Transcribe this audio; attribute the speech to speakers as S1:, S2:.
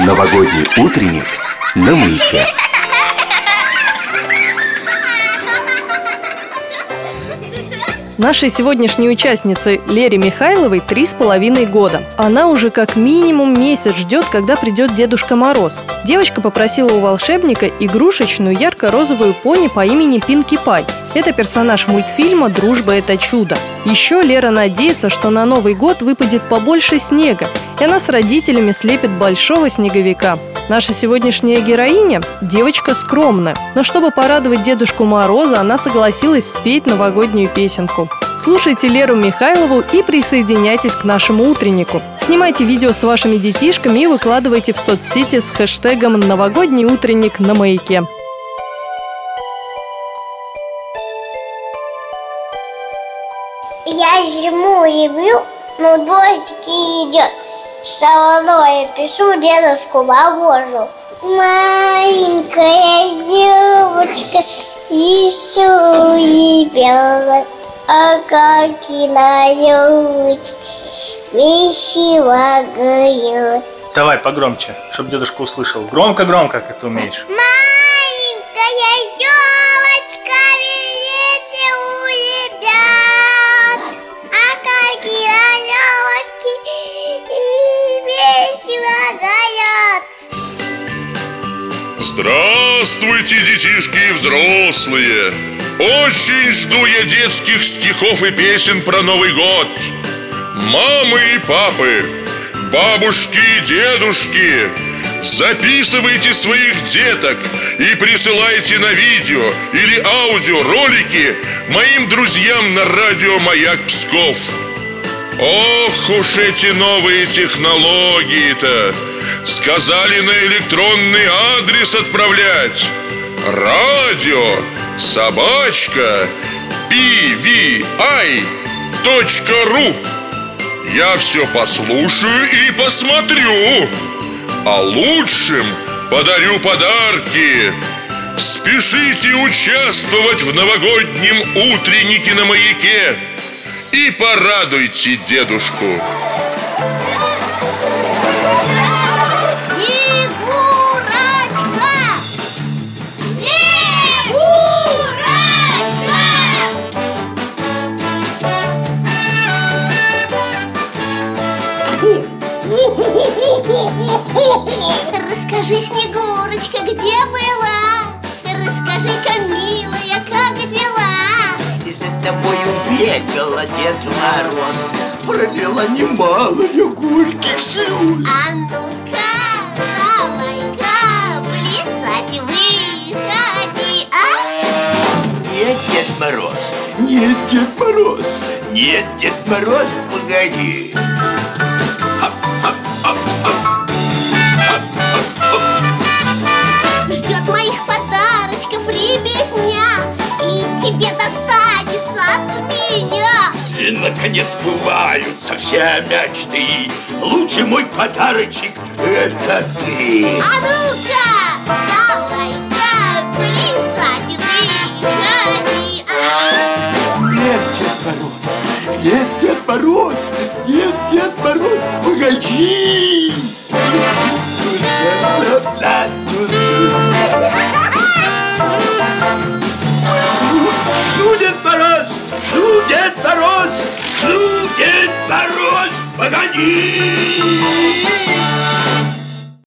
S1: Новогодний утренник на маяке.
S2: Нашей сегодняшней участнице Лере Михайловой три с половиной года. Она уже как минимум месяц ждет, когда придет Дедушка Мороз. Девочка попросила у волшебника игрушечную ярко-розовую пони по имени Пинки Пай. Это персонаж мультфильма «Дружба – это чудо». Еще Лера надеется, что на Новый год выпадет побольше снега, и она с родителями слепит большого снеговика. Наша сегодняшняя героиня – девочка скромная, но чтобы порадовать Дедушку Мороза, она согласилась спеть новогоднюю песенку. Слушайте Леру Михайлову и присоединяйтесь к нашему утреннику. Снимайте видео с вашими детишками и выкладывайте в соцсети с хэштегом «Новогодний утренник на маяке».
S3: Я зиму люблю, но дождик идет. Я пишу дедушку Морозу. Маленькая девочка, еще и белая, а как и на весело горит.
S4: Давай погромче, чтобы дедушка услышал. Громко-громко, как ты умеешь.
S3: Маленькая
S5: Здравствуйте, детишки и взрослые! Очень жду я детских стихов и песен про Новый год. Мамы и папы, бабушки и дедушки, записывайте своих деток и присылайте на видео или аудио ролики моим друзьям на радио «Маяк Псков». Ох уж эти новые технологии-то Сказали на электронный адрес отправлять Радио собачка bvi.ru Я все послушаю и посмотрю А лучшим подарю подарки Спешите участвовать в новогоднем утреннике на маяке и порадуйте дедушку.
S3: Снегурочка!
S6: Расскажи, Снегурочка, где была? Расскажи-ка, милая, как дела?
S7: И за тобою бегала Дед Мороз Пролила немалые горьких слез
S6: А ну-ка, давай-ка, плясать выходи, а?
S7: Нет, Дед Мороз, нет, Дед Мороз Нет, Дед Мороз, погоди наконец бывают со все мечты Лучший мой подарочек – это ты
S6: А ну-ка, давай-ка плясать а!
S7: Нет, Дед Мороз, нет, Дед Мороз, нет, Дед Мороз, погоди! Да, да. Погоди!